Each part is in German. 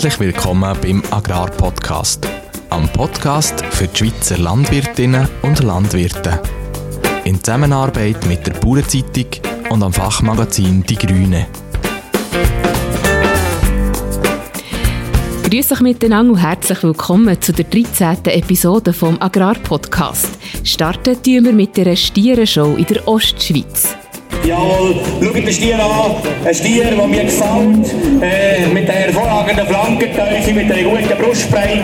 Herzlich willkommen beim Agrarpodcast, am Podcast für die Schweizer Landwirtinnen und Landwirte. In Zusammenarbeit mit der Bauernzeitung und am Fachmagazin Die Grüne. Grüß euch miteinander und herzlich willkommen zu der 13. Episode vom Agrarpodcast. Starten wir mit der Stierenshow in der Ostschweiz. Jawohl, schaut den Stier an. Ein Stier, der mir gefällt. Äh, mit der hervorragenden Flankenteufel, mit einer guten Brustbreite,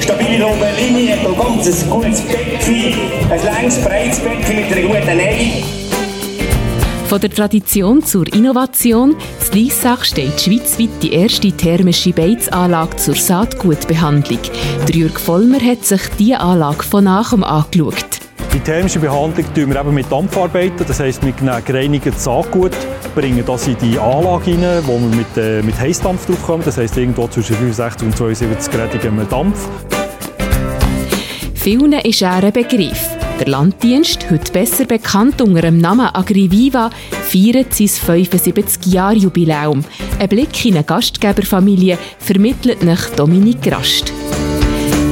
stabile Linie, hat ein ganz gutes Becken, ein längs breites Becken mit einer guten Nähe. Von der Tradition zur Innovation, in Liessach steht schweizweit die erste thermische Beizanlage zur Saatgutbehandlung. Der Jürg Vollmer hat sich diese Anlage von nachem angeschaut. Die thermische Behandlung tun wir eben mit Dampf arbeiten. Das heisst, wir nehmen gereinigtes Saatgut, bringen das in die Anlage rein, wo wir mit, äh, mit Heißdampf draufkommen. Das heisst, irgendwo zwischen 65 und 72 Grad geben wir Dampf. Vielen ist er ein Begriff. Der Landdienst, heute besser bekannt unter dem Namen AgriViva, feiert sein 75-Jahr-Jubiläum. Ein Blick in eine Gastgeberfamilie vermittelt nach Dominik Rast.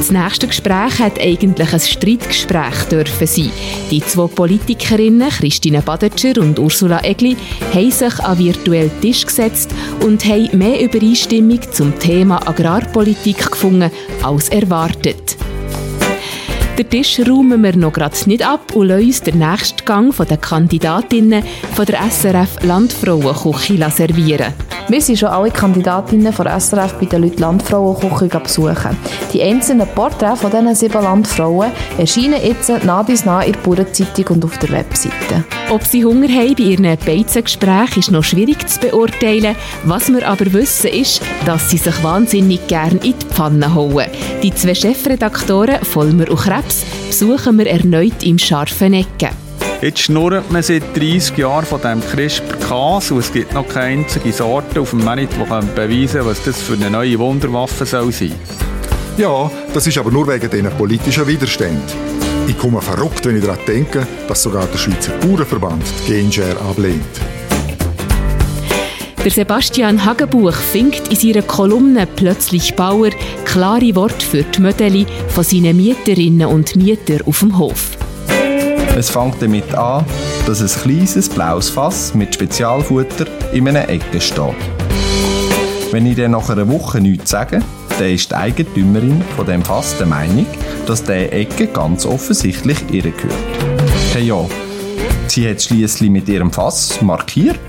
Das nächste Gespräch hat eigentlich ein Streitgespräch dürfen sein. Die zwei Politikerinnen, Christine Badetscher und Ursula Egli, haben sich an virtuellen Tisch gesetzt und haben mehr Übereinstimmung zum Thema Agrarpolitik gefunden als erwartet. Den Tisch räumen wir noch gerade nicht ab und lassen uns den nächsten Gang den Kandidatinnen von der SRF Landfrauenküche servieren. Wir sind schon alle Kandidatinnen von SRF bei den Leuten Landfrauenküche besuchen. Die einzelnen Porträts von diesen sieben Landfrauen erscheinen jetzt nah bis nah in der Bauernzeitung und auf der Webseite. Ob sie Hunger haben bei ihren Beizengesprächen, ist noch schwierig zu beurteilen. Was wir aber wissen, ist, dass sie sich wahnsinnig gern in die Pfanne hauen. Die zwei Chefredaktoren Vollmer und Krebs besuchen wir erneut im scharfen Ecken. Jetzt schnurrt man seit 30 Jahren von diesem CRISPR-Cas und es gibt noch keine einzige Sorte auf dem Markt, die beweisen kann, was das für eine neue Wunderwaffe soll sein Ja, das ist aber nur wegen diesen politischen Widerständen. Ich komme verrückt, wenn ich daran denke, dass sogar der Schweizer Bauernverband die Genshare ablehnt. Der Sebastian Hagenbuch findet in seiner Kolumne «Plötzlich Bauer» klare Worte für die Mödeli von seinen Mieterinnen und Mietern auf dem Hof. Es fängt damit an, dass ein kleines blaues Fass mit Spezialfutter in einer Ecke steht. Wenn ich dann nach einer Woche nichts sage, dann ist die Eigentümerin von dem Fass der Meinung, dass diese Ecke ganz offensichtlich ihr gehört. Hey ja, sie hat schließlich mit ihrem Fass markiert.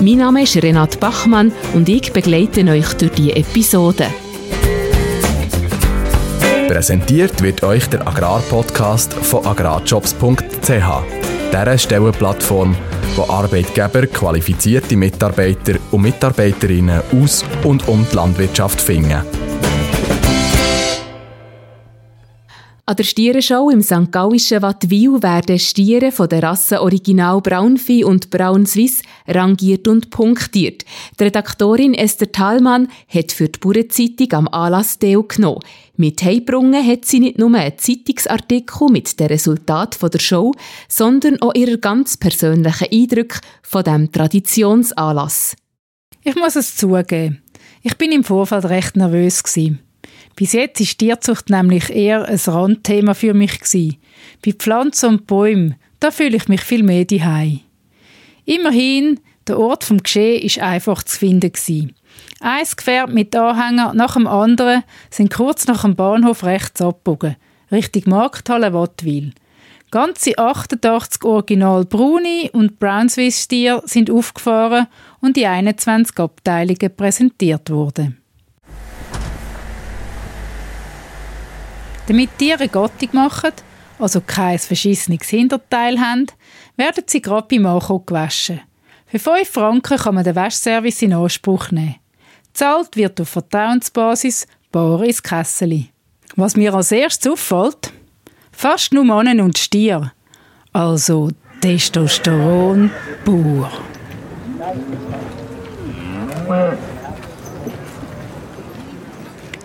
Mein Name ist Renate Bachmann und ich begleite euch durch diese Episode. Präsentiert wird euch der Agrarpodcast von agrarjobs.ch, dieser Stellenplattform, wo Arbeitgeber qualifizierte Mitarbeiter und Mitarbeiterinnen aus und um die Landwirtschaft finden. An der Stierenschau im St. Gallischen Wattwil werden Stiere von der Rasse Original Braunvieh und Braun Swiss rangiert und punktiert. Die Redaktorin Esther Thalmann hat für die Bauernzeitung am Anlass teilgenommen. Mit heimgebrungen hat sie nicht nur einen Zeitungsartikel mit den Resultaten der Show, sondern auch ihre ganz persönlichen Eindrücke von diesem Traditionsanlass. Ich muss es zugeben, ich bin im Vorfeld recht nervös. Bis jetzt ist Tierzucht nämlich eher ein Randthema für mich. Bei Pflanzen und Bäumen, da fühle ich mich viel mehr daheim. Immerhin, der Ort vom Geschehen ist einfach zu finden. Ein Gefährt mit Anhänger nach dem anderen sind kurz nach dem Bahnhof rechts abgebogen, Richtung Markthalle Wattwil. Ganze 88 Original Bruni und Brown Swiss Stier sind aufgefahren und die 21 Abteilungen präsentiert worden. Damit Tiere Gattung machen, also kein verschissenes Hinterteil haben, werden sie gerade beim Ankommen gewaschen. Für 5 Franken kann man den Waschservice in Anspruch nehmen. Zahlt wird auf Vertrauensbasis, bar ins Kesseli. Was mir als erstes auffällt, fast nur Mannen und Stier. Also Testosteron pur.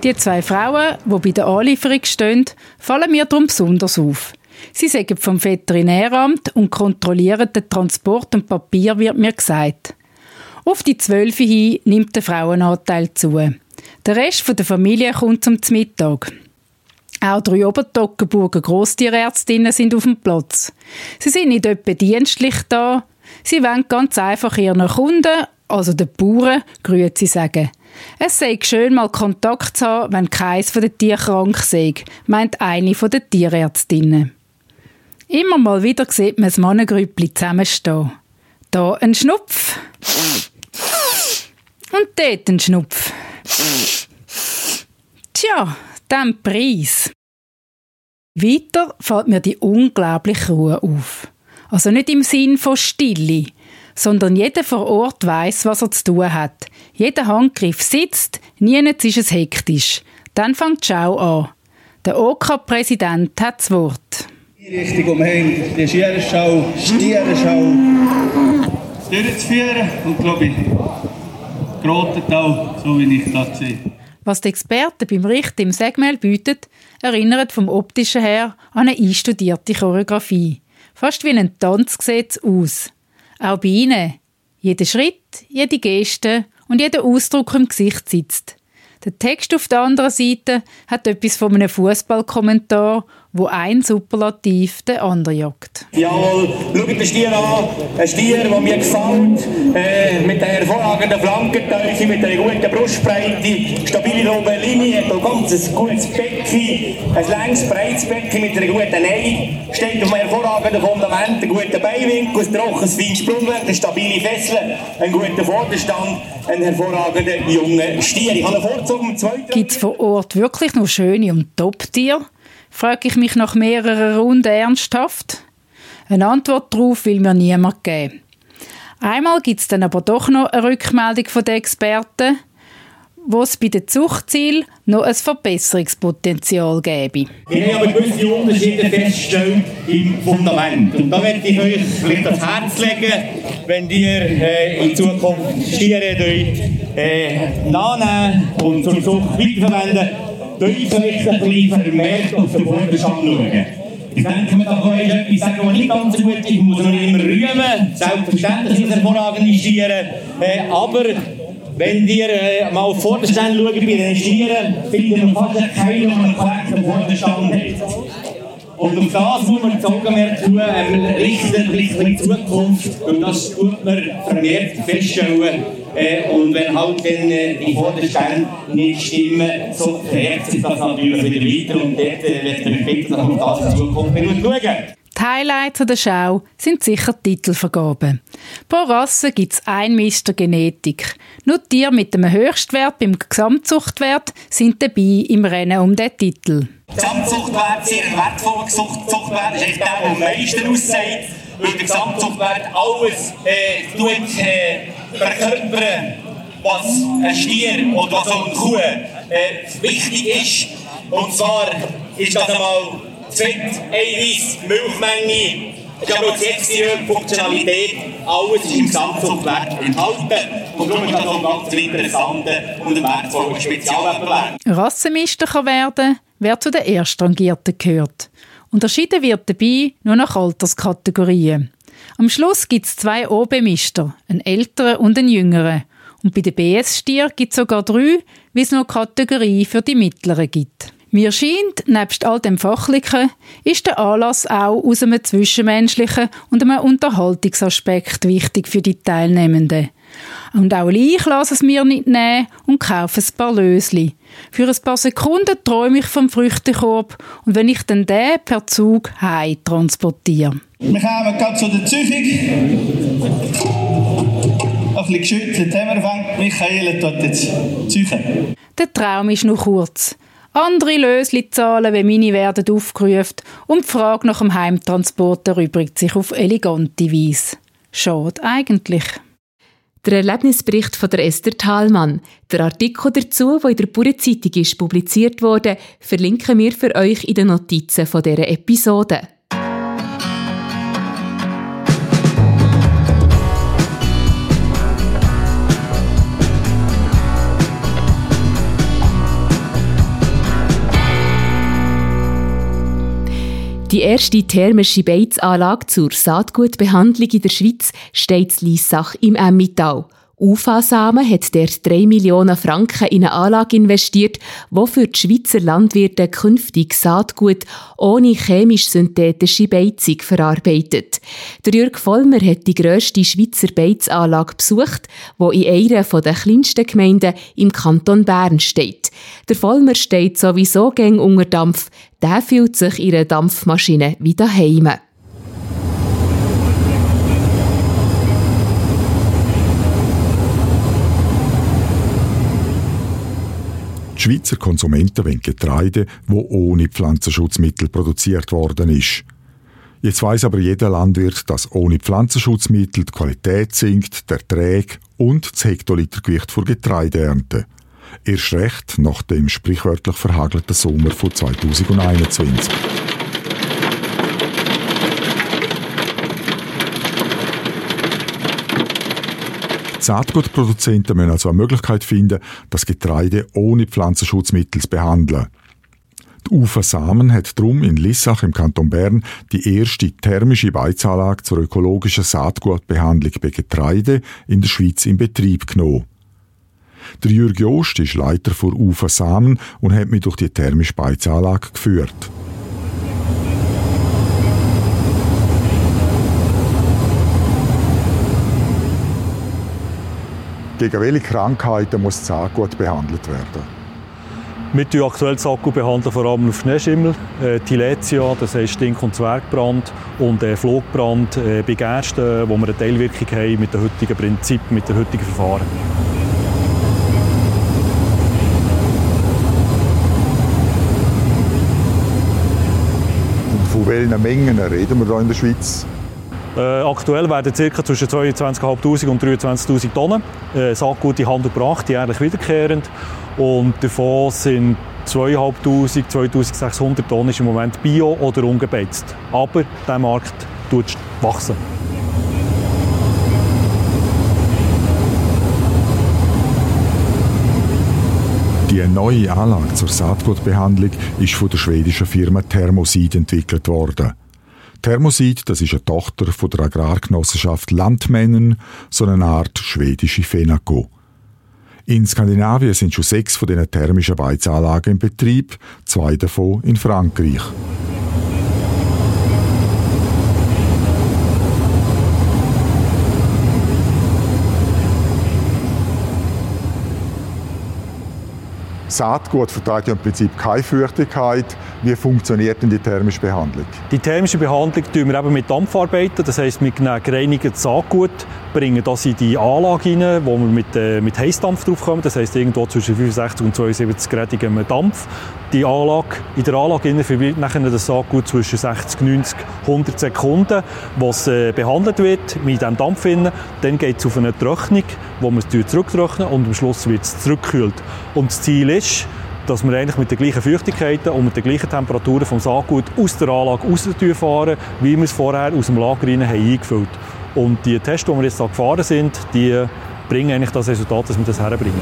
Die zwei Frauen, die bei der Anlieferung stehen, fallen mir darum besonders auf. Sie sagen vom Veterinäramt und kontrollieren den Transport und Papier, wird mir gesagt. Auf die Zwölfe hin nimmt der Frauenanteil zu. Der Rest der Familie kommt zum Mittag. Auch drei Obertoggenburger Grosstierärztinnen sind auf dem Platz. Sie sind nicht etwa dienstlich da. Sie wollen ganz einfach ihren Kunden, also den Bauern, Grüezi sagen. Es sei schön, mal Kontakt zu haben, wenn keins von den Tieren krank sei, meint eine der Tierärztinnen. Immer mal wieder sieht man das Mannengrüppli zusammenstehen. Da ein Schnupf. Und dort ein Schnupf. Tja, dem Preis. Weiter fällt mir die unglaubliche Ruhe auf. Also nicht im Sinn von Stille, sondern jeder vor Ort weiß, was er zu tun hat. Jeder Handgriff sitzt, niemand ist es hektisch. Dann fängt die Schau an. Der OK-Präsident hat das Wort. Die Richtung umhängt, die Schierenschau, Stierenschau durchzuführen und glaube ich, gerottet auch, so wie ich das sehe. Was die Experten beim Richten im Segmel bieten, erinnert vom optischen her an eine einstudierte Choreografie. Fast wie ein Tanz sieht es aus. Auch bei ihnen. Jeder Schritt, jede Geste und jeder Ausdruck im Gesicht sitzt. Der Text auf der anderen Seite hat etwas von einem Fußballkommentar wo ein Superlativ den anderen jagt. Jawohl, schaut den Stier an. Ein Stier, der mir gefällt. Äh, mit der hervorragenden Flankentiefe, mit der guten Brustbreite, stabile oben Linie, hat ein ganz gutes Becken, ein längs breites Becken mit einer guten Nähe. Steht auf einem hervorragenden Fundament, ein guter Beinwinkel, ein trockenes, feines Sprungwerk, eine stabile Fessel, ein guter Vorderstand, ein hervorragender junger Stier. Ich habe einen Vorzug im zweiten. Gibt es vor Ort wirklich noch schöne und Top-Tiere? Frage ich mich nach mehreren Runden ernsthaft. Eine Antwort darauf will mir niemand geben. Einmal gibt es dann aber doch noch eine Rückmeldung von den Experten, wo es bei den Zuchtzielen noch ein Verbesserungspotenzial gäbe. Wir haben aber gewisse Unterschiede festgestellt im Fundament. Und da möchte ich euch vielleicht ans Herz legen, wenn ihr äh, in Zukunft Stiere äh, nachnehmen und zur Zucht weiterverwenden bisschen vermehrt auf den Vorderstand schauen. Ich denke, man kann euch etwas sagen, was nicht ganz gut ist, muss man immer rühmen. Selbstverständlich sind es hervorragende Stiere. Äh, aber wenn ihr äh, mal auf Vorderstand schaut bei den Stieren, findet man fast keinen, der einen korrekten Vorderstand hat. Und auf das muss man das Augenmerk tun, ähm, richten, richten in Zukunft, und das tut man vermehrt feststellen. Äh, und wenn halt dann äh, die Vorderstände nicht stimmen, so verhärtet sich das natürlich wieder weiter und dort äh, wird bitten, dass man das in Zukunft schauen die Highlights der Schau sind sicher Titelvergaben. Pro Rasse gibt es ein Mister Genetik. Nur Tiere mit dem Höchstwert beim Gesamtzuchtwert sind dabei im Rennen um den Titel. Gesamtzuchtwert, sehr wertvoller Zuchtwert, ist der, der am meisten aussieht, weil der Gesamtzuchtwert alles äh, tut, äh, verkörpern, was ein Stier oder was auch eine Kuh äh, wichtig ist. Und zwar ist das einmal Fett, Eiweiß, Milchmenge, jetzt die Funktionalität, alles ist im Gesamtzuchtwert enthalten. Und darum ist das auch ganz interessant und ein wertvoller Spezialwettbewerb. Rassenmeister kann werden, wer zu den Erstrangierten gehört. Unterschieden wird dabei nur nach Alterskategorien. Am Schluss gibt es zwei OB-Mister, einen älteren und einen jüngeren. Und bei den BS-Stier gibt es sogar drei, wie es noch Kategorien für die mittleren gibt. Mir scheint, nebst all dem Fachlichen, ist der Anlass auch aus einem zwischenmenschlichen und einem Unterhaltungsaspekt wichtig für die Teilnehmenden. Und auch ich lasse es mir nicht nehmen und kaufe ein paar Lösli. Für ein paar Sekunden träume ich vom Früchtekorb und wenn ich dann den per Zug heim transportiere. Wir kommen gerade zu der Züchung. Ein bisschen geschüttelt haben wir Michael dort jetzt züchen. Der Traum ist noch kurz. Andere Lösli-Zahlen wie meine werden aufgerufen und die Frage nach dem Heimtransport erübrigt sich auf elegante Weise. Schade eigentlich. Der Erlebnisbericht von der Esther Thalmann. Der Artikel dazu, der in der Bauernzeitung ist publiziert wurde, verlinken wir für euch in den Notizen von dieser Episode. Die erste thermische Beizanlage zur Saatgutbehandlung in der Schweiz steht in Liessach im Emmittal. UFA-Samen hat der 3 Millionen Franken in eine Anlage investiert, die für die Schweizer Landwirte künftig Saatgut ohne chemisch-synthetische Beizung verarbeitet. Der Jörg Vollmer hat die grösste Schweizer Beizanlage besucht, die in einer der kleinsten Gemeinden im Kanton Bern steht. Der Vollmer steht sowieso gäng unter Dampf, der fühlt sich in einer Dampfmaschine wie daheim. Die Schweizer Konsumenten wollen Getreide, wo ohne Pflanzenschutzmittel produziert worden ist. Jetzt weiß aber jeder Landwirt, dass ohne Pflanzenschutzmittel die Qualität sinkt, der Ertrag und das Hektolitergewicht für Getreideernte. Erst recht nach dem sprichwörtlich verhagelten Sommer von 2021. Saatgutproduzenten müssen also eine Möglichkeit finden, das Getreide ohne Pflanzenschutzmittel zu behandeln. Die UFA Samen hat darum in Lissach im Kanton Bern die erste thermische Beizanlage zur ökologischen Saatgutbehandlung bei Getreide in der Schweiz in Betrieb genommen. Der Jürg Jost ist Leiter für UFA Samen und hat mich durch die thermische Beizanlage geführt. Gegen welche Krankheiten muss das Saatgut behandelt werden? Wir behandeln aktuell Saatgut behandeln vor allem auf Schneeschimmel, äh, Tiletia, das heißt Stink- und Zwergbrand und äh, Flugbrand äh, bei Gersten, wo wir eine Teilwirkung haben mit dem heutigen Prinzip, mit dem heutigen Verfahren. Und von welchen Mengen reden wir hier in der Schweiz? Äh, aktuell werden ca. zwischen 22'500 und 23'000 Tonnen äh, Saatgut in Handel gebracht, jährlich wiederkehrend. Und davon sind 2'500, 2600 Tonnen im Moment bio oder ungebetzt. Aber der Markt tut wachsen. Die neue Anlage zur Saatgutbehandlung ist von der schwedischen Firma Thermosid entwickelt worden. Thermosid, das ist eine Tochter von der Agrargenossenschaft Landmännen, so eine Art schwedische Fenaco. In Skandinavien sind schon sechs von diesen thermischen Beizanlagen in Betrieb, zwei davon in Frankreich. Saatgut verträgt ja im Prinzip keine Feuchtigkeit. Wie funktioniert denn die thermische Behandlung? Die thermische Behandlung tun wir eben mit Dampf arbeiten. Das wir nehmen gereinigtes Saatgut, bringen das in die Anlage hinein, wo wir mit, äh, mit Heißdampf draufkommen. Das heisst, irgendwo zwischen 65 und 72 Grad Dampf. Die Anlage, in der Anlage innen verbleibt nachher das Saatgut zwischen 60, 90, 100 Sekunden, was äh, behandelt wird mit diesem Dampf. Hinein. Dann geht es auf eine Trocknung, wo wir es zurücktrocknen und am Schluss wird es zurückgekühlt. Und das Ziel ist, dass wir eigentlich mit den gleichen Feuchtigkeiten und mit den gleichen Temperaturen vom Saatgut aus der Anlage rausfahren, wie wir es vorher aus dem Lager rein haben eingefüllt Und die Tests, die wir jetzt da gefahren sind, die bringen eigentlich das Resultat, dass wir das herbringen.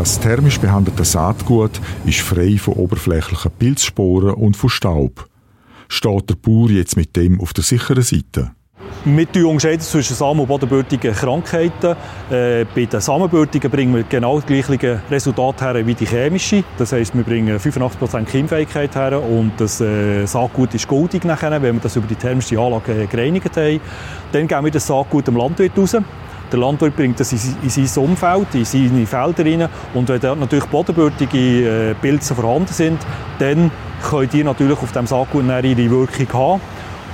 Das thermisch behandelte Saatgut ist frei von oberflächlichen Pilzsporen und von Staub. Steht der Bauer jetzt mit dem auf der sicheren Seite? Wir unterscheiden zwischen Samen- und bodenbürtigen Krankheiten. Äh, bei den Samenbürtigen bringen wir genau das gleiche Resultat her wie die chemische. Das heisst, wir bringen 85% Keimfähigkeit her und das äh, Saatgut ist goldig nachher, wenn wir das über die thermische Anlage äh, gereinigt haben. Dann geben wir das Saatgut dem Landwirt raus. Der Landwirt bringt das in, sein Umfeld, in seine Felder rein. Und wenn dort natürlich bodenbürtige äh, Pilze vorhanden sind, dann können die natürlich auf dem Saatgut ihre Wirkung haben.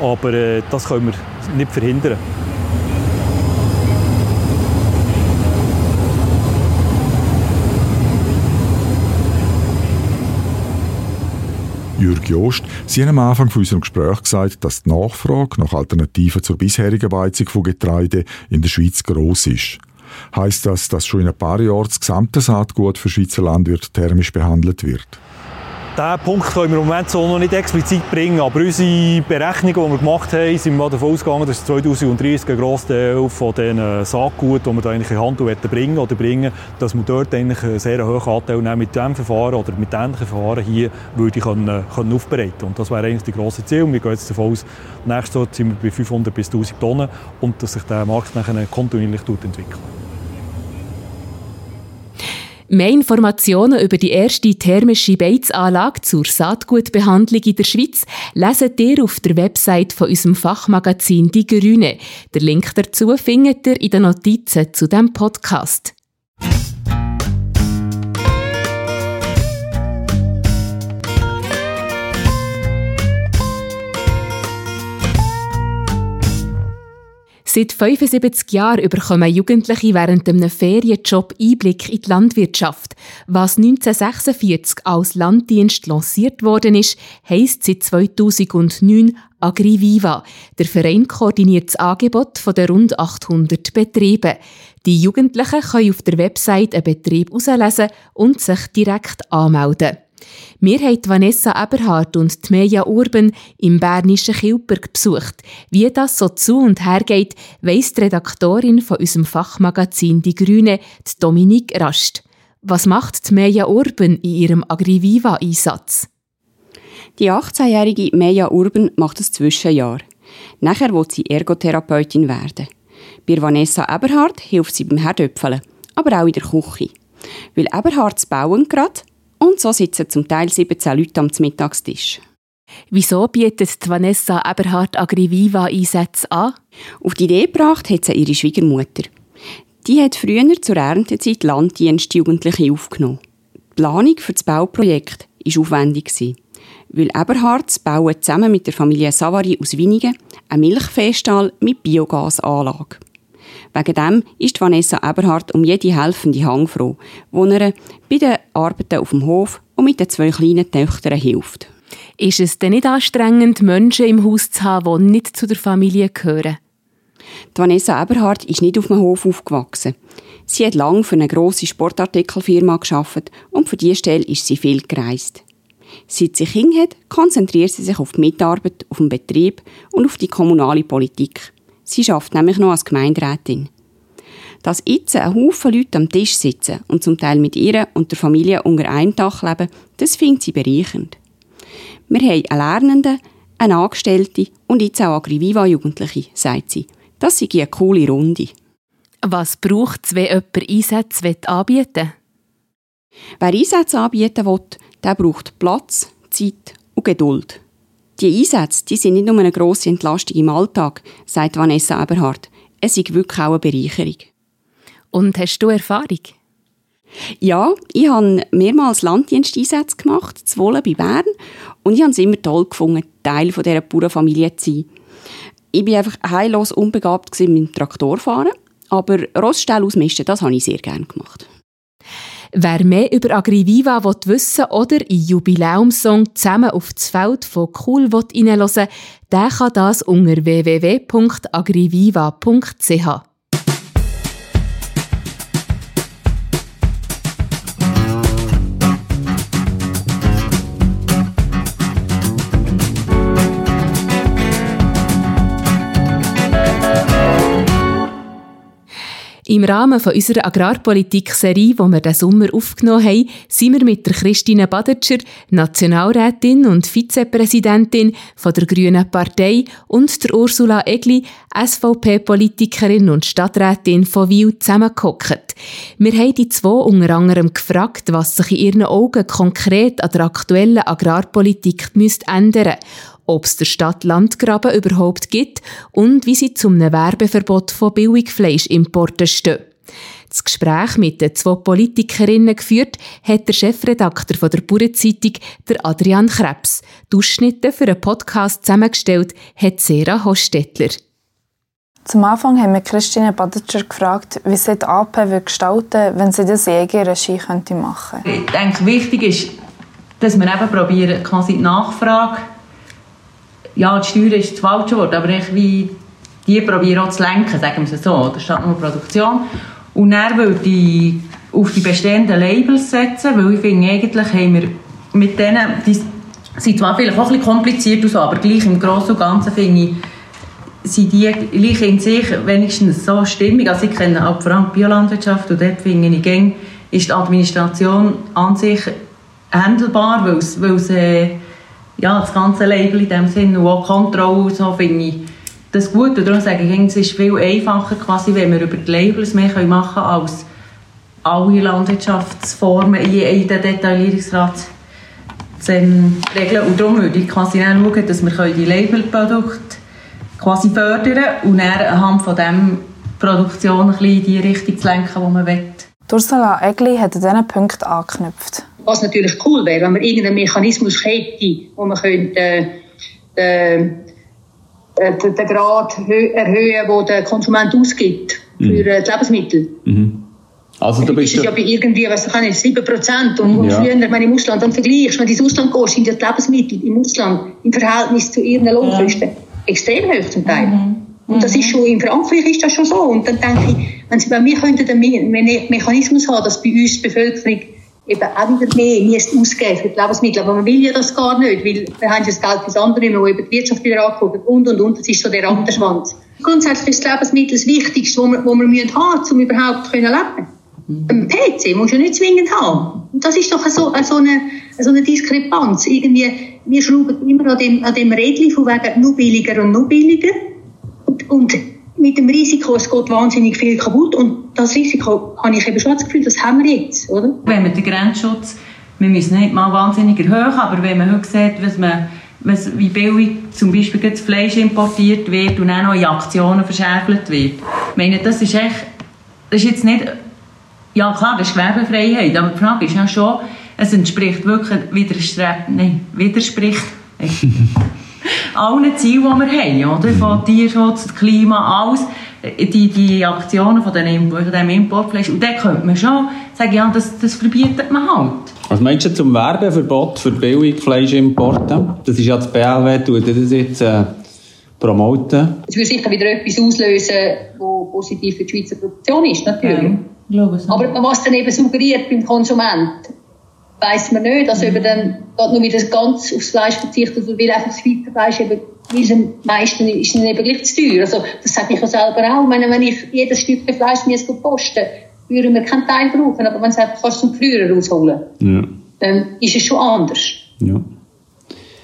Aber das können wir nicht verhindern. Jürg Jost, Sie haben am Anfang von unserem Gespräch gesagt, dass die Nachfrage nach Alternativen zur bisherigen Beizung von Getreide in der Schweiz groß ist. Heißt das, dass schon in ein paar Jahren das gesamte Saatgut für Schweizer Landwirte thermisch behandelt wird? Diesen Punkt können wir im Moment so noch nicht explizit bringen, aber unsere Berechnungen, die wir gemacht haben, sind wir davon ausgegangen, dass 2030 ein grosser Teil von den Saatgut, die wir da eigentlich in Handel bringen oder bringen, dass wir dort eigentlich einen sehr hohen Anteil mit diesem Verfahren oder mit ähnlichen Verfahren hier würde können, können aufbereiten Und das wäre eigentlich das grosse Ziel. Wir gehen jetzt davon aus, nächstes bei 500 bis 1000 Tonnen und dass sich der Markt nachher kontinuierlich entwickelt. Mehr Informationen über die erste thermische Beizanlage zur Saatgutbehandlung in der Schweiz lesen ihr auf der Website von unserem Fachmagazin Die Grüne. Der Link dazu findet ihr in den Notizen zu dem Podcast. Seit 75 Jahren bekommen Jugendliche während einem Ferienjob Einblick in die Landwirtschaft. Was 1946 als Landdienst lanciert worden ist, heisst seit 2009 AgriViva. Der Verein koordiniert das Angebot von der rund 800 Betriebe. Die Jugendlichen können auf der Website einen Betrieb auslesen und sich direkt anmelden. Wir haben Vanessa Eberhardt und Meja Urban im bernischen Kilberg besucht. Wie das so zu und her geht, weiss die Redaktorin von unserem Fachmagazin Die Grüne, die Dominique Rast. Was macht Meja Urban in ihrem Agriviva-Einsatz? Die 18-jährige Meja Urban macht ein Zwischenjahr. Nachher will sie Ergotherapeutin werden. Bei Vanessa Eberhardt hilft sie beim Herdöpfeln, aber auch in der Küche. Weil Eberhardt bauen gerade und so sitzen zum Teil 17 Leute am Mittagstisch. Wieso bietet Vanessa Eberhardt Agriviva Einsätze an? Auf die Idee gebracht hat sie ihre Schwiegermutter. Die hat früher zur Erntezeit Landdienstjugendliche aufgenommen. Die Planung für das Bauprojekt war aufwendig. Weil Eberhardt bauen zusammen mit der Familie Savary aus Winigen einen Milchfeststall mit Biogasanlage. Wegen dem ist Vanessa Eberhardt um jede helfende Hang froh, wo er bei den Arbeiten auf dem Hof und mit den zwei kleinen Töchtern hilft. Ist es denn nicht anstrengend, Menschen im Haus zu haben, die nicht zu der Familie gehören? Die Vanessa Eberhardt ist nicht auf dem Hof aufgewachsen. Sie hat lange für eine grosse Sportartikelfirma geschafft und für diese Stelle ist sie viel gereist. Seit sie Kinder hat, konzentriert sie sich auf die Mitarbeit auf dem Betrieb und auf die kommunale Politik. Sie schafft nämlich noch als Gemeinderätin. Dass jetzt ein Haufen Leute am Tisch sitzen und zum Teil mit ihr und der Familie unter einem Dach leben, das findet sie bereichernd. Wir haben einen Lernenden, eine Angestellte und jetzt auch Agriviva-Jugendliche, sagt sie. Das ist eine coole Runde. Was braucht es, wenn jemand Einsätze anbieten will? Wer Einsätze anbieten will, der braucht Platz, Zeit und Geduld. Die Einsätze die sind nicht nur eine grosse Entlastung im Alltag, sagt Vanessa Eberhardt. Es ist wirklich auch eine Bereicherung. Und hast du Erfahrung? Ja, ich habe mehrmals Landdiensteinsätze gemacht, zu Wohlen bei Bern. Und ich habe es immer toll gefunden, Teil dieser Bauernfamilie zu sein. Ich war einfach heillos unbegabt mit dem Traktorfahren. Aber Roststall ausmisten, das habe ich sehr gerne gemacht. Wer mehr über Agriviva wissen oder in Jubiläumssong zusammen auf das Feld von Cool hineinhören will, der kann das unter www.agriviva.ch. Im Rahmen von unserer Agrarpolitik-Serie, die wir diesen Sommer aufgenommen haben, sind wir mit der Christine Badetscher, Nationalrätin und Vizepräsidentin von der Grünen Partei und der Ursula Egli, SVP-Politikerin und Stadträtin von Wiel, zusammengehockt. Wir haben die zwei unter anderem gefragt, was sich in ihren Augen konkret an der aktuellen Agrarpolitik ändern müsste ob es der Stadt Landgraben überhaupt gibt und wie sie zum Werbeverbot von Billigfleischimporten stehen. Das Gespräch mit den zwei Politikerinnen geführt hat der Chefredakteur von der Bauernzeitung, der Adrian Krebs. Die Ausschnitte für einen Podcast zusammengestellt hat Sarah Hostettler. Zum Anfang haben wir Christine Badetscher gefragt, wie sie die AP gestalten wenn sie das in eigener Regie machen könnte. Ich denke, wichtig ist, dass wir eben probieren, quasi die Nachfrage ja, die Steuern ist das falsche Wort, aber ich wie die probieren auch zu lenken, sagen wir es so, oder statt nur Produktion. Und dann würde ich auf die bestehenden Labels setzen, weil ich finde, eigentlich haben wir mit denen, die sind zwar vielleicht auch ein bisschen kompliziert und so, aber gleich im Großen und Ganzen finde ich, sind die gleich in sich wenigstens so stimmig. Also ich kenne auch vor allem Biolandwirtschaft und dort finde ich, ist die Administration an sich handelbar, weil es, weil es äh, ja, das ganze Label in dem Sinne und auch Kontrolle so finde ich das gut. Und darum sage ich, es ist viel einfacher, quasi, wenn wir über die Labels mehr machen können, als alle Landwirtschaftsformen in, den Detaillierungsrat zu ähm, regeln. Und darum würde ich quasi schauen, dass wir die Labelprodukte quasi fördern und dann anhand von dem Produktion ein bisschen in die Richtung zu lenken, die man will. Ursula Egli hat an diesen Punkt angeknüpft. Was natürlich cool wäre, wenn man irgendeinen Mechanismus hätte, wo man könnte, äh, äh, den, den Grad erhöhen, den der Konsument ausgibt für mhm. Äh, die Lebensmittel. Mhm. Also du bist ist ja bei irgendwie, was kann ich, 7 Prozent. Und, und ja. früher, wenn im Ausland dann vergleichst, wenn du ins Ausland gehst, sind ja die Lebensmittel im Ausland im Verhältnis zu ihren Lohnkosten ja. extrem hoch zum Teil. Mhm. Und das ist schon, in Frankreich ist das schon so. Und dann denke ich, wenn, sie, wenn wir könnten einen Mechanismus haben, dass bei uns die Bevölkerung eben auch mehr müsste ausgeben für die Lebensmittel. Aber man will ja das gar nicht, weil wir haben ja das Geld fürs andere noch, eben die Wirtschaft wieder angucken und, und, und. Das ist so der Rattenschwanz. Grundsätzlich ist das Lebensmittel das Wichtigste, was wir, was wir müssen haben, um überhaupt zu leben können. Ein PC muss ja nicht zwingend haben. Und das ist doch so, so, eine, so eine Diskrepanz. Irgendwie, wir schrauben immer an dem, an dem Rädchen von wegen nur billiger und nur billiger. Und, und mit dem Risiko, es geht wahnsinnig viel kaputt. Und das Risiko habe ich eben schon das Gefühl, das haben wir jetzt, oder? Wenn man den Grenzschutz, wir müssen nicht mal wahnsinnig erhöhen, aber wenn man heute sieht, was man was, wie billig zum Beispiel das Fleisch importiert wird und dann noch in Aktionen verschärft wird. Ich meine, das ist echt, das ist jetzt nicht ja klar, das ist Gewerbefreiheit, aber die Frage ist ja schon, es entspricht wirklich, widerstrebt, nein, widerspricht allen Zielen, die wir haben, oder? Von Tierschutz, Klima, alles, die, die Aktionen von dem, von dem Importfleisch. Und dann könnte man schon sagen, ja, das, das verbietet man halt. Was meinst du zum Werbeverbot für Billigfleischimporte? Das ist ja das BLW, tut das jetzt äh, promoten. Es würde sicher wieder etwas auslösen, was positiv für die Schweizer Produktion ist, natürlich. Ja. Aber was dann eben suggeriert beim Konsument, weiß man nicht. Also mhm. eben dann geht nur wieder ganz aufs Fleisch verzichtet oder will einfach das Schweizer Fleisch eben, weil es am meisten ist dann eben gleich zu teuer. Also das sage ich ja selber auch. Wenn, wenn ich jedes Stück Fleisch müsste posten, würden wir keinen Teil brauchen. Aber wenn es einfach kannst zum Früheren rausholen, ja. dann ist es schon anders. Ja.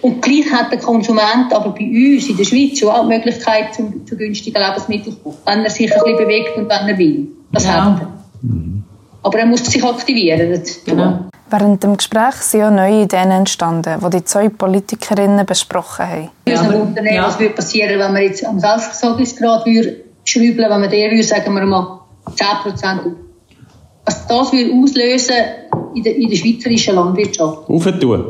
Und gleich hat der Konsument aber bei uns in der Schweiz schon auch die Möglichkeit zu, zu günstigen Lebensmitteln, wenn er sich ein bisschen bewegt und wenn er will. Das ja. hat er. Aber er muss sich aktivieren. Genau. Während dem Gespräch sind auch neue Ideen entstanden, die die zwei Politikerinnen besprochen haben. Ja, aber, Unternehmen, ja. Was würde passieren, wenn wir jetzt am Selbstversorgungsgrad schrauben, wenn wir der würde, sagen wir mal, 10 Prozent Was das würde auslösen in der, in der schweizerischen Landwirtschaft. Aufentun?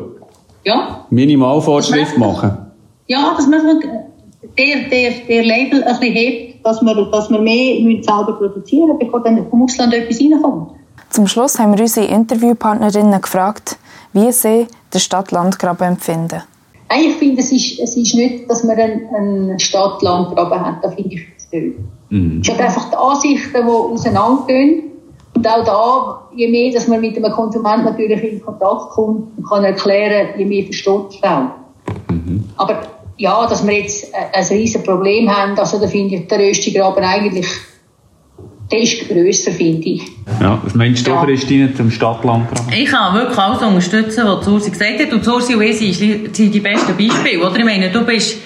Ja. Minimalvorschrift machen? Ja, dass man der, der, der Label ein bisschen hebt, dass wir, dass wir mehr selber produzieren müssen, bevor dann vom Ausland etwas reinkommt. Zum Schluss haben wir unsere Interviewpartnerinnen gefragt, wie sie den Stadt-Land-Graben empfinden. Ich finde, es ist, es ist nicht, dass man einen, Stadt-Land-Graben hat. Da finde ich es nicht. Mhm. Es sind einfach die Ansichten, die auseinandergehen. Und auch da, je mehr, dass man mit einem Konsument natürlich in Kontakt kommt und kann erklären, je mehr versteht es auch. Mhm. Aber ja, dass wir jetzt ein riesiges Problem haben, also da finde ich der Röstigraben eigentlich der ist grösser, finde ich. Ja, was meinst du, ja. Christine, zum Stadtlandgraben? Ich kann wirklich alles unterstützen, was Ursi gesagt hat. Und Ursi und ich sind die besten Beispiele. Oder? Ich meine, du bist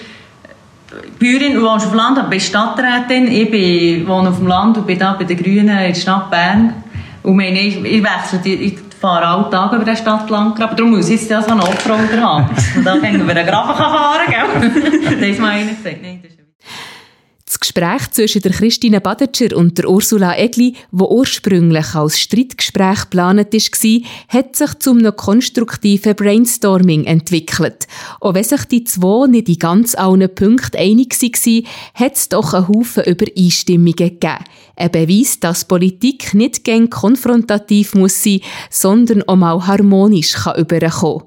Bäuerin, du wohnst auf dem Land, aber bist Stadträtin. Ich bin, wohne auf dem Land und bin da bei den Grünen in der Stadt Bern. Und meine, ich, ich wechsle, ich fahre alle Tage über den Stadtlandgraben. Darum muss ich jetzt ja so einen Offroader haben. Und da können wir den Graben fahren, gell? das ist gesagt. Nein, das Gespräch zwischen der Christine Badetscher und der Ursula Egli, wo ursprünglich als Streitgespräch geplant war, hat sich zum einem konstruktiven Brainstorming entwickelt. Auch wenn sich die zwei nicht in ganz allen Punkten einig waren, hat es doch einen Haufen Übereinstimmungen gegeben. Ein Beweis, dass Politik nicht gern konfrontativ muss sein, sondern auch mal harmonisch kann überkommen.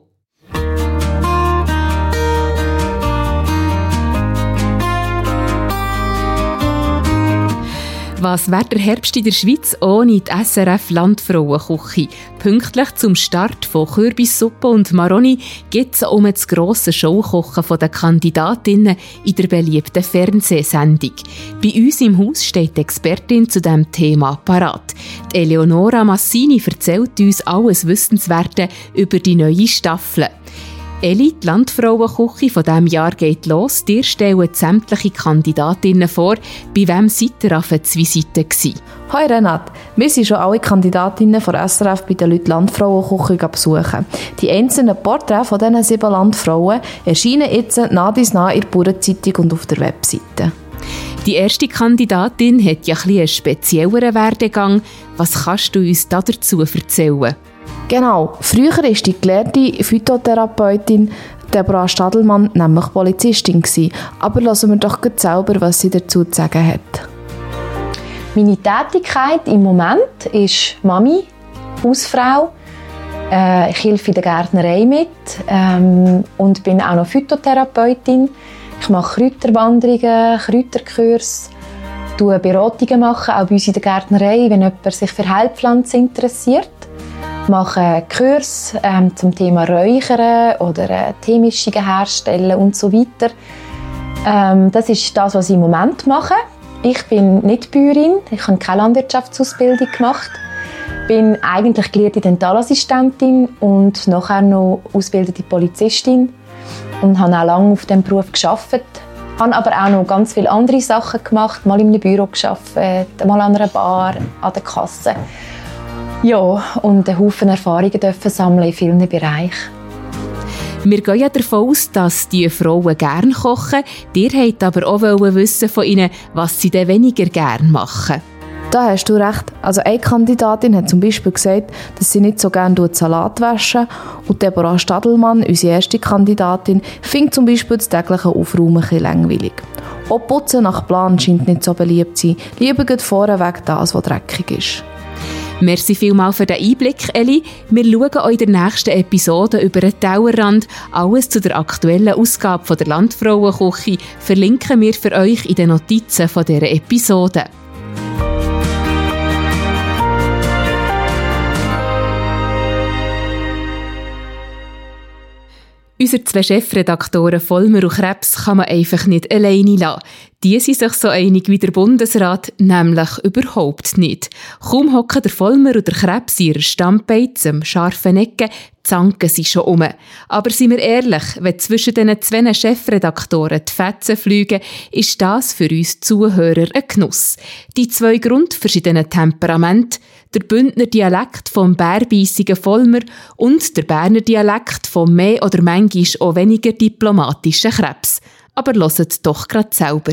Was wäre der Herbst in der Schweiz ohne die SRF Landfrauenküche? Pünktlich zum Start von Kürbissuppe und Maroni geht es um das grosse Showkochen der Kandidatinnen in der beliebten Fernsehsendung. Bei uns im Haus steht die Expertin zu diesem Thema parat. Die Eleonora Massini erzählt uns alles Wissenswerte über die neue Staffel. Eli, die Landfrauenküche von diesem Jahr geht los. Dir stellen sämtliche Kandidatinnen vor. Bei wem seid ihr auf die Visite gewesen? Hi Renat, wir sind schon alle Kandidatinnen von SRF bei der Leute Landfrauenküche besuchen. Die einzelnen Porträts von diesen sieben Landfrauen erscheinen jetzt nah dies nah in der Bauernzeitung und auf der Webseite. Die erste Kandidatin hat ja ein einen spezielleren Werdegang. Was kannst du uns dazu erzählen? Genau. Früher war die gelehrte Phytotherapeutin Deborah Stadelmann nämlich Polizistin. Gewesen. Aber lassen wir doch selber, was sie dazu zu sagen hat. Meine Tätigkeit im Moment ist Mami, Hausfrau. Äh, ich helfe in der Gärtnerei mit ähm, und bin auch noch Phytotherapeutin. Ich mache Kräuterwanderungen, Kräuterkurs, mache Beratungen auch bei uns in der Gärtnerei, wenn jemand sich für Heilpflanzen interessiert mache Kurs ähm, zum Thema Räuchern oder äh, Teemischungen herstellen und so weiter. Ähm, das ist das, was ich im Moment mache. Ich bin nicht Bäuerin, ich habe keine Landwirtschaftsausbildung gemacht. bin eigentlich gelehrte Dentalassistentin und nachher noch ausgebildete Polizistin und habe auch lange auf diesem Beruf gearbeitet. habe aber auch noch ganz viele andere Sachen gemacht, mal in einem Büro gearbeitet, mal an einer Bar, an der Kasse. Ja, und einen Haufen Erfahrungen dürfen sammeln in vielen Bereichen. Wir gehen ja davon aus, dass die Frauen gerne kochen. Ihr wollt aber auch wissen von ihnen, was sie denn weniger gerne machen. Da hast du recht. Also eine Kandidatin hat zum Beispiel gesagt, dass sie nicht so gerne Salat waschen und Deborah Stadelmann, unsere erste Kandidatin, findet zum Beispiel das tägliche Aufräumen ein langweilig. Auch Putzen nach Plan scheint nicht so beliebt zu sein. Lieber geht vorweg das, was dreckig ist. Merci vielmals für den Einblick, Eli. Wir schauen euch in der nächsten Episode über den Tellerrand. Alles zu der aktuellen Ausgabe von der Landfrauenküche verlinken wir für euch in den Notizen von dieser Episode. Unsere zwei Chefredaktoren Vollmer und Krebs kann man einfach nicht alleine lassen. Die sind sich so einig wie der Bundesrat, nämlich überhaupt nicht. Kaum hocken der Vollmer und der Krebs in ihrer Stammbeiz am scharfen Ecken, zanken sie schon um. Aber seien wir ehrlich, wenn zwischen diesen zwei Chefredaktoren die Fetzen fliegen, ist das für uns Zuhörer ein Genuss. Die zwei grundverschiedenen Temperamente, der Bündner Dialekt vom bärbeissigen Vollmer und der Berner Dialekt vom mehr oder manchmal auch weniger diplomatischen Krebs aber hört doch gerade selber.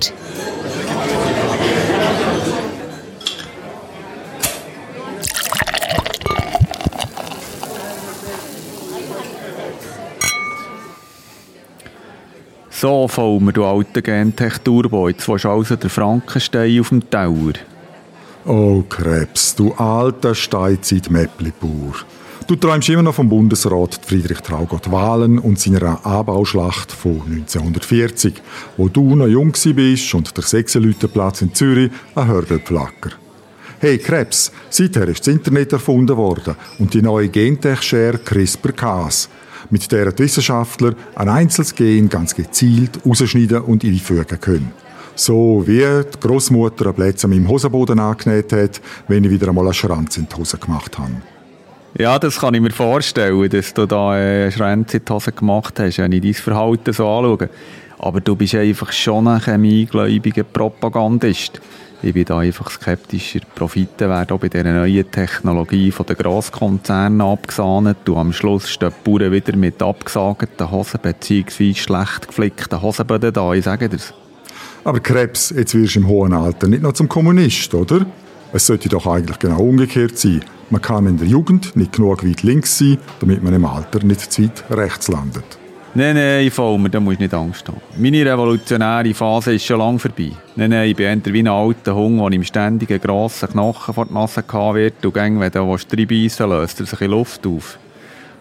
So Vollmer, du alter Gentech-Turbo, jetzt willst du also den Frankenstein auf dem Tower. Oh Krebs, du alter Steinzeit-Mäppli-Bauer. Du träumst immer noch vom Bundesrat Friedrich Traugott Wahlen und seiner Anbauschlacht von 1940, wo du noch jung bist und der Sechselütenplatz in Zürich ein Hördelpflacker. Hey Krebs, seither ist das Internet erfunden worden und die neue Gentech-Share CRISPR-Cas, mit der die Wissenschaftler ein einzelnes Gen ganz gezielt ausschneiden und einfügen können. So wie die Großmutter ein Plätze an meinem Hosenboden angenäht hat, wenn ich wieder einmal eine Schranz in die Hose gemacht habe. Ja, das kann ich mir vorstellen, dass du da äh, Schränze in die Hose gemacht hast, wenn ich dein Verhalten so anschaue. Aber du bist einfach schon ein chemiegläubiger Propagandist. Ich bin da einfach skeptischer. Profite werden auch bei dieser neuen Technologie von den Grosskonzernen abgesahnet. Du am Schluss stehen die Bauern wieder mit abgesagten Hosen bzw. schlecht geflickten Hosenböden da. Ich sage dir's. Aber Krebs, jetzt wirst du im hohen Alter nicht noch zum Kommunist, oder? Es sollte doch eigentlich genau umgekehrt sein. Man kann in der Jugend nicht genug weit links sein, damit man im Alter nicht zu weit rechts landet. Nein, nein, Vollmer, da musst du nicht Angst haben. Meine revolutionäre Phase ist schon lange vorbei. Nein, nein, ich bin eher wie ein alter Hund, der im ständigen grossen Knochen vor die Nase gehabt wird und gäng, wenn du reinbeissen löst er sich in Luft auf.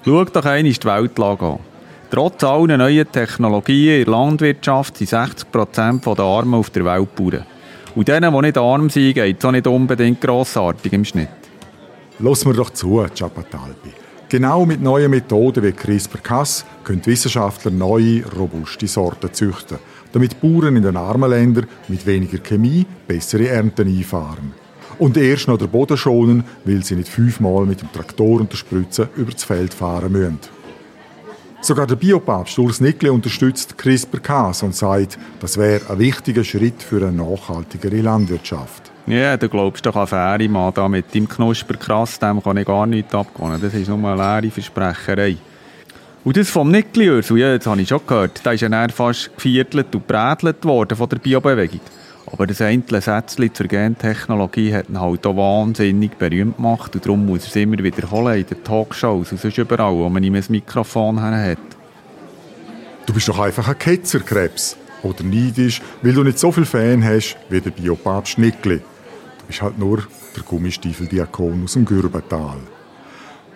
Schau doch einmal die Weltlage an. Trotz allen neuen Technologien in der Landwirtschaft sind 60% der Armen auf der Welt Bauern. Und denen, die nicht arm sind, geht es auch nicht unbedingt grossartig im Schnitt. Lass mir doch zu, Chapatalpi. Genau mit neuen Methoden wie CRISPR-Cas können Wissenschaftler neue, robuste Sorten züchten, damit Bauern in den armen Ländern mit weniger Chemie bessere Ernten einfahren. Und erst noch den Boden schonen, weil sie nicht fünfmal mit dem Traktor und der Spritze über das Feld fahren müssen. Sogar der Biopapst Urs Nickle unterstützt CRISPR-Cas und sagt, das wäre ein wichtiger Schritt für eine nachhaltigere Landwirtschaft. Ja, du glaubst doch an Fähre, Mann, da mit deinem Knusperkrass, dem kann ich gar nichts abgewinnen. Das ist nur eine leere Versprecherei. Und das vom Nickli ja, das habe ich schon gehört, da ist ja fast geviertelt und brätelt worden von der Biobewegung. Aber das einzelne Sätzchen zur Gentechnologie hat ihn halt auch wahnsinnig berühmt gemacht und darum muss er es immer wiederholen in den Talkshows und sonst überall, wo man ihm ein Mikrofon hat. Du bist doch einfach ein Ketzerkrebs. Oder neidisch, weil du nicht so viel Fan hast wie der Biopapst Nickli. Du bist halt nur der Gummistiefeldiakon aus dem Gürbental.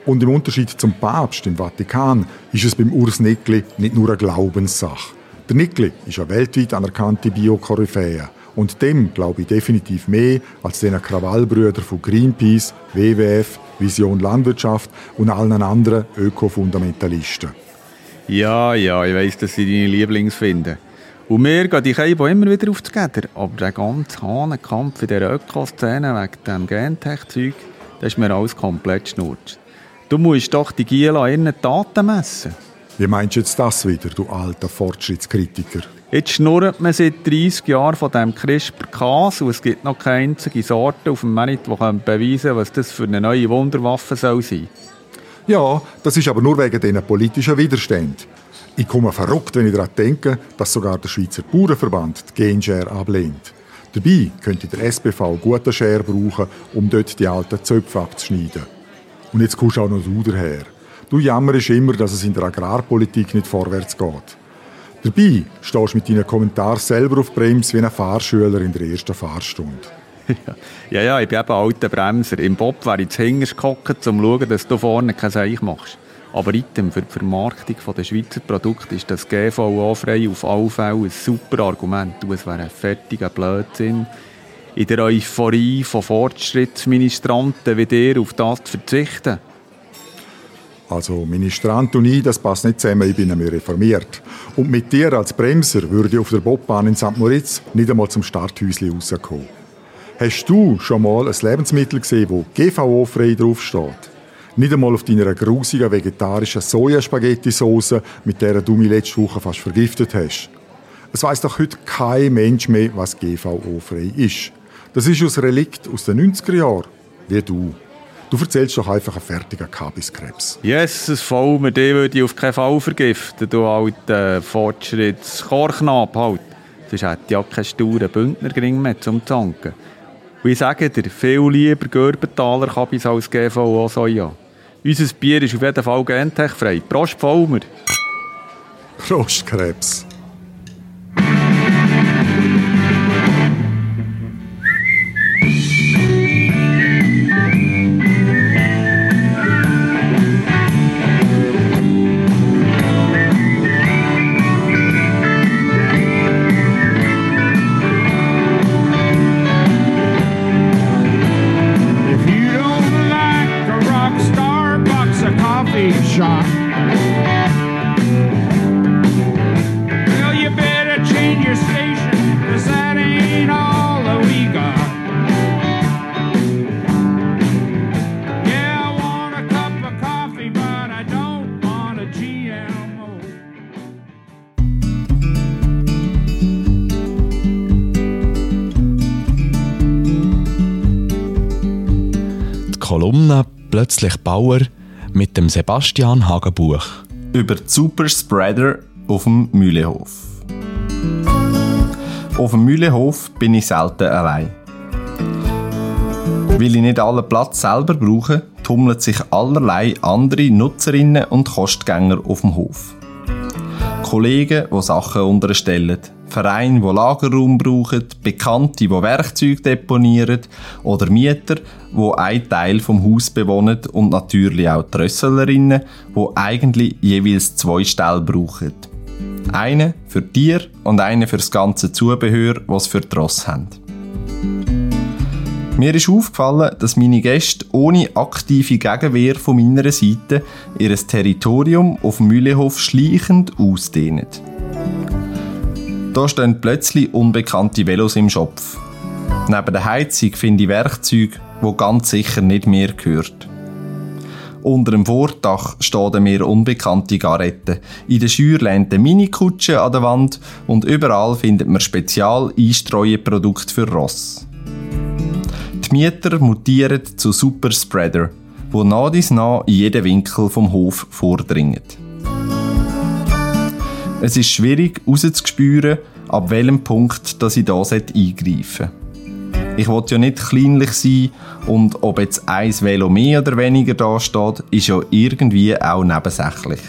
Und im Unterschied zum Papst im Vatikan ist es beim Urs Nickli nicht nur eine Glaubenssache. Der Nickli ist eine weltweit anerkannte Biokoryphäe und dem glaube ich definitiv mehr als den Krawallbrüdern von Greenpeace, WWF, Vision Landwirtschaft und allen anderen Ökofundamentalisten. Ja, ja, ich weiss, dass sie deine Lieblings finden. Und mir gehen die Keibo immer wieder auf die Gäder. Aber der ganze Hahnenkampf in dieser Ökoszene wegen dem Gentech-Zeug, das ist mir alles komplett schnurz. Du musst doch die Giela ihren Taten messen. Wie meinst du jetzt das wieder, du alter Fortschrittskritiker? Jetzt schnurrt man seit 30 Jahren von dem CRISPR-Cas und es gibt noch keine einzige Sorte auf dem Markt, die beweisen kann, was das für eine neue Wunderwaffe soll sein Ja, das ist aber nur wegen diesen politischen Widerständen. Ich komme verrückt, wenn ich daran denke, dass sogar der Schweizer Bauernverband die Genshare ablehnt. Dabei könnte der SBV gute Share brauchen, um dort die alten Zöpfe abzuschneiden. Und jetzt kommst auch noch du daher. Du jammerst immer, dass es in der Agrarpolitik nicht vorwärts geht. Dabei stehst du mit deinen Kommentaren selber auf Brems wie ein Fahrschüler in der ersten Fahrstunde. ja, ja, ich bin eben alter Bremser. Im Bob wäre ich zu hinterst gehockt, um zu schauen, dass du vorne kein Seich machst. Aber item für die Vermarktung der Schweizer Produkte ist das GVO-frei auf alle Fälle ein super Argument. Du, es wäre ein fertiger Blödsinn, in der Euphorie von Fortschrittsministranten wie dir auf das zu verzichten. Also Ministrant und ich, das passt nicht zusammen, ich bin nämlich reformiert. Und mit dir als Bremser würde ich auf der Bobbahn in St. Moritz nicht einmal zum Starthäuschen rauskommen. Hast du schon mal ein Lebensmittel gesehen, wo GVO-frei draufsteht? Nicht einmal auf deiner grusigen vegetarischen Sojaspaghetti-Sauce, mit der du mich letzte Woche fast vergiftet hast. Es weiß doch heute kein Mensch mehr, was GVO-frei ist. Das ist ein Relikt aus den 90er Jahren, wie du. Du erzählst doch einfach einen fertigen Kabiskrebs. Jesus, voll, mir den würde ich auf keinen Fall vergiften, du alter Fortschrittskorknab halt. Sonst hätte ich ja keinen sturen Bündnergring mehr zum Zanken. Und ich sage dir, viel lieber Görbentaler Kabis als GVO Soja. Unser Bier ist auf jeden Fall gentechfrei. Prost, Vollmer! Prost, Krebs! Plötzlich Bauer mit dem Sebastian Hagenbuch. Über die Superspreader auf dem Mühlehof. Auf dem Mühlehof bin ich selten allein. Weil ich nicht allen Platz selber brauche, tummeln sich allerlei andere Nutzerinnen und Kostgänger auf dem Hof. Kollegen, die Sachen unterstellen, Vereine, die Lagerraum brauchen, Bekannte, die Werkzeuge deponieren oder Mieter, die einen Teil vom Haus bewohnen und natürlich auch die Rösslerinnen, die eigentlich jeweils zwei Ställe brauchen. Eine für Tier und eine für das ganze Zubehör, was für die Ross haben. Mir ist aufgefallen, dass meine Gäste ohne aktive Gegenwehr von meiner Seite ihr Territorium auf dem Mühlehof schleichend ausdehnen. Da stehen plötzlich unbekannte Velos im Schopf. Neben der Heizung finde ich Werkzeuge, wo ganz sicher nicht mehr gehört. Unter dem Vordach stehen mir unbekannte Garetten. In der Schür lehnt eine Minikutsche an der Wand und überall findet man spezial Einstreueprodukte für Ross. Die Mieter mutieren zu Superspreader, wo nach dies nach in jeden Winkel vom Hof vordringen. Es ist schwierig herauszuspüren, ab welchem Punkt dass ich da eingreifen sollte. Ich will ja nicht kleinlich sein und ob jetzt ein Velo mehr oder weniger da steht, ist ja irgendwie auch nebensächlich.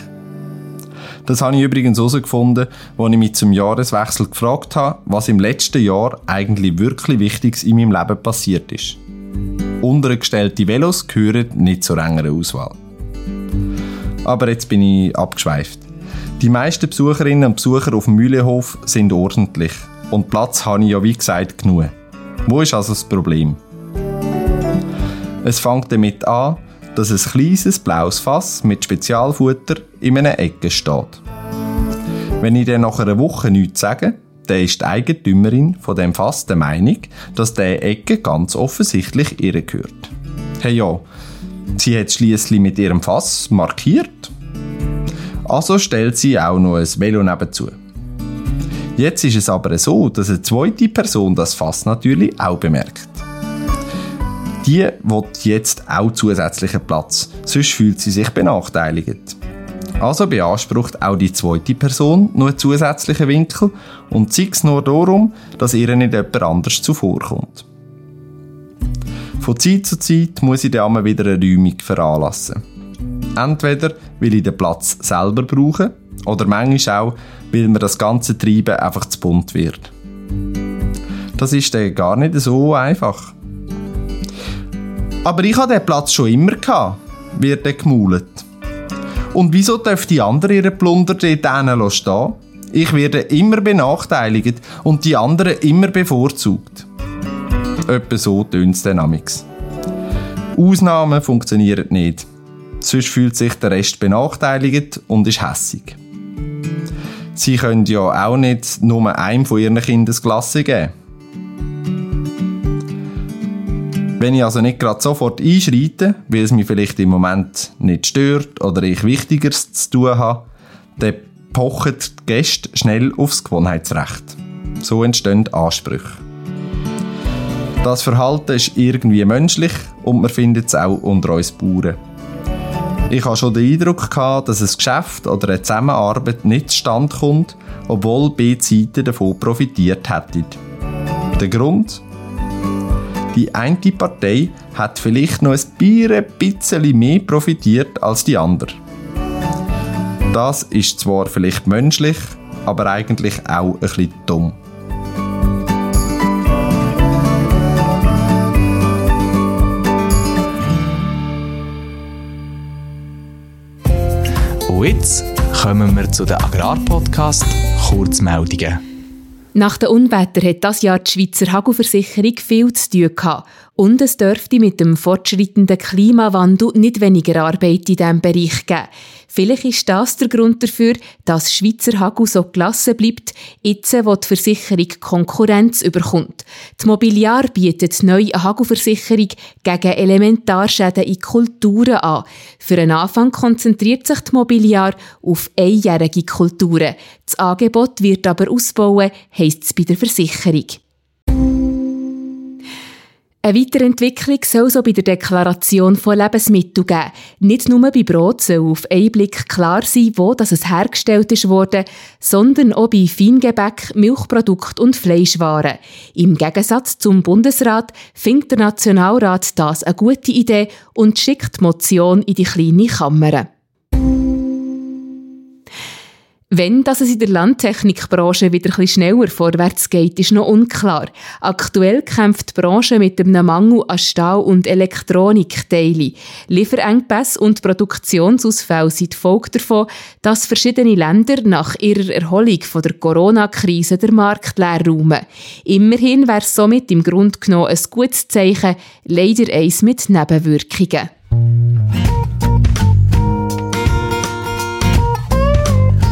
Das habe ich übrigens herausgefunden, als ich mich zum Jahreswechsel gefragt habe, was im letzten Jahr eigentlich wirklich Wichtiges in meinem Leben passiert ist. Untergestellte Velos gehören nicht zur engeren Auswahl. Aber jetzt bin ich abgeschweift. Die meisten Besucherinnen und Besucher auf dem Mühlehof sind ordentlich. Und Platz habe ich ja wie gesagt genug. Wo ist also das Problem? Es fängt damit an, dass ein kleines blaues Fass mit Spezialfutter in einer Ecke steht. Wenn ich dann nach einer Woche nichts sage, dann ist die Eigentümerin von dem Fass der Meinung, dass der Ecke ganz offensichtlich ihr gehört. Hey ja, sie hat schließlich mit ihrem Fass markiert. Also stellt sie auch noch ein Velo nebenzu. Jetzt ist es aber so, dass eine zweite Person das Fass natürlich auch bemerkt. Die will jetzt auch zusätzlichen Platz, sonst fühlt sie sich benachteiligt. Also beansprucht auch die zweite Person noch einen zusätzlichen Winkel und zeigt es nur darum, dass ihr nicht jemand anders zuvorkommt. Von Zeit zu Zeit muss ich dann wieder eine Räumung veranlassen. Entweder will ich den Platz selber brauchen oder manchmal auch, weil mir das ganze Treiben einfach zu bunt wird. Das ist dann gar nicht so einfach. Aber ich hatte den Platz schon immer gehabt, wird dann gemaulet. Und wieso dürfen die anderen ihre Plunder dort stehen Ich werde immer benachteiligt und die anderen immer bevorzugt. Etwa so tönt es dynamics. Ausnahmen funktionieren nicht. Sonst fühlt sich der Rest benachteiligt und ist hässig. Sie können ja auch nicht nur einem von ihren Kindern das Klasse geben. Wenn ich also nicht gerade sofort einschreite, weil es mich vielleicht im Moment nicht stört oder ich Wichtigeres zu tun habe, dann pochen die Gäste schnell aufs Gewohnheitsrecht. So entstehen Ansprüche. Das Verhalten ist irgendwie menschlich und man findet es auch unter uns Bauern. Ich hatte schon den Eindruck, gehabt, dass ein Geschäft oder eine Zusammenarbeit nicht zustande kommt, obwohl beide Seiten davon profitiert hätten. Der Grund? Die eine Partei hat vielleicht noch ein bisschen mehr profitiert als die andere. Das ist zwar vielleicht menschlich, aber eigentlich auch ein bisschen dumm. Und jetzt kommen wir zu den Agrarpodcast Kurzmeldungen. Nach den Unwetter hat das Jahr die Schweizer Hagelversicherung viel zu tun gehabt. Und es dürfte mit dem fortschreitenden Klimawandel nicht weniger Arbeit in diesem Bereich geben. Vielleicht ist das der Grund dafür, dass Schweizer Hagel so gelassen bleibt, jetzt wo die Versicherung Konkurrenz überkommt. Die Mobiliar bietet neu eine Hagelversicherung gegen Elementarschäden in Kulturen an. Für einen Anfang konzentriert sich die Mobiliar auf einjährige Kulturen. Das Angebot wird aber ausbauen, heisst es bei der Versicherung. Eine Weiterentwicklung soll so bei der Deklaration von Lebensmitteln geben. Nicht nur bei Brot soll auf einen Blick klar sein, wo das es hergestellt ist worden, sondern auch bei Feingebäck, Milchprodukt und Fleischwaren. Im Gegensatz zum Bundesrat findet der Nationalrat das eine gute Idee und schickt die Motion in die kleine Kammer. Wenn dass es in der Landtechnikbranche wieder ein schneller vorwärts geht, ist noch unklar. Aktuell kämpft die Branche mit einem Mangel an Stahl- und Elektronikteilen. Lieferengpässe und Produktionsausfälle sind Folge davon, dass verschiedene Länder nach ihrer Erholung von der Corona-Krise den Markt leer räumen. Immerhin wäre es somit im Grunde genommen ein gutes Zeichen, leider eins mit Nebenwirkungen.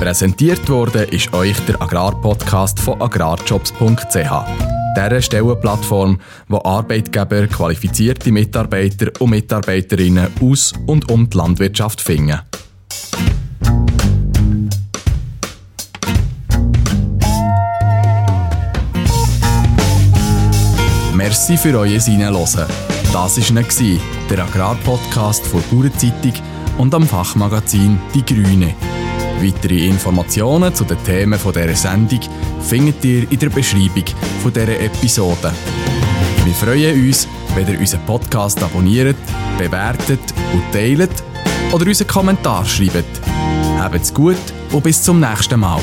Präsentiert wurde ist euch der Agrarpodcast von agrarjobs.ch. Dieser Stellenplattform, wo Arbeitgeber qualifizierte Mitarbeiter und Mitarbeiterinnen aus und um die Landwirtschaft finden. Merci für euer Hineinhören. Das war der Agrarpodcast von Bauernzeitung und am Fachmagazin Die Grüne. Weitere Informationen zu den Themen dieser Sendung findet ihr in der Beschreibung dieser Episode. Wir freuen uns, wenn ihr unseren Podcast abonniert, bewertet und teilt oder unseren Kommentar schreibt. Habt's gut und bis zum nächsten Mal.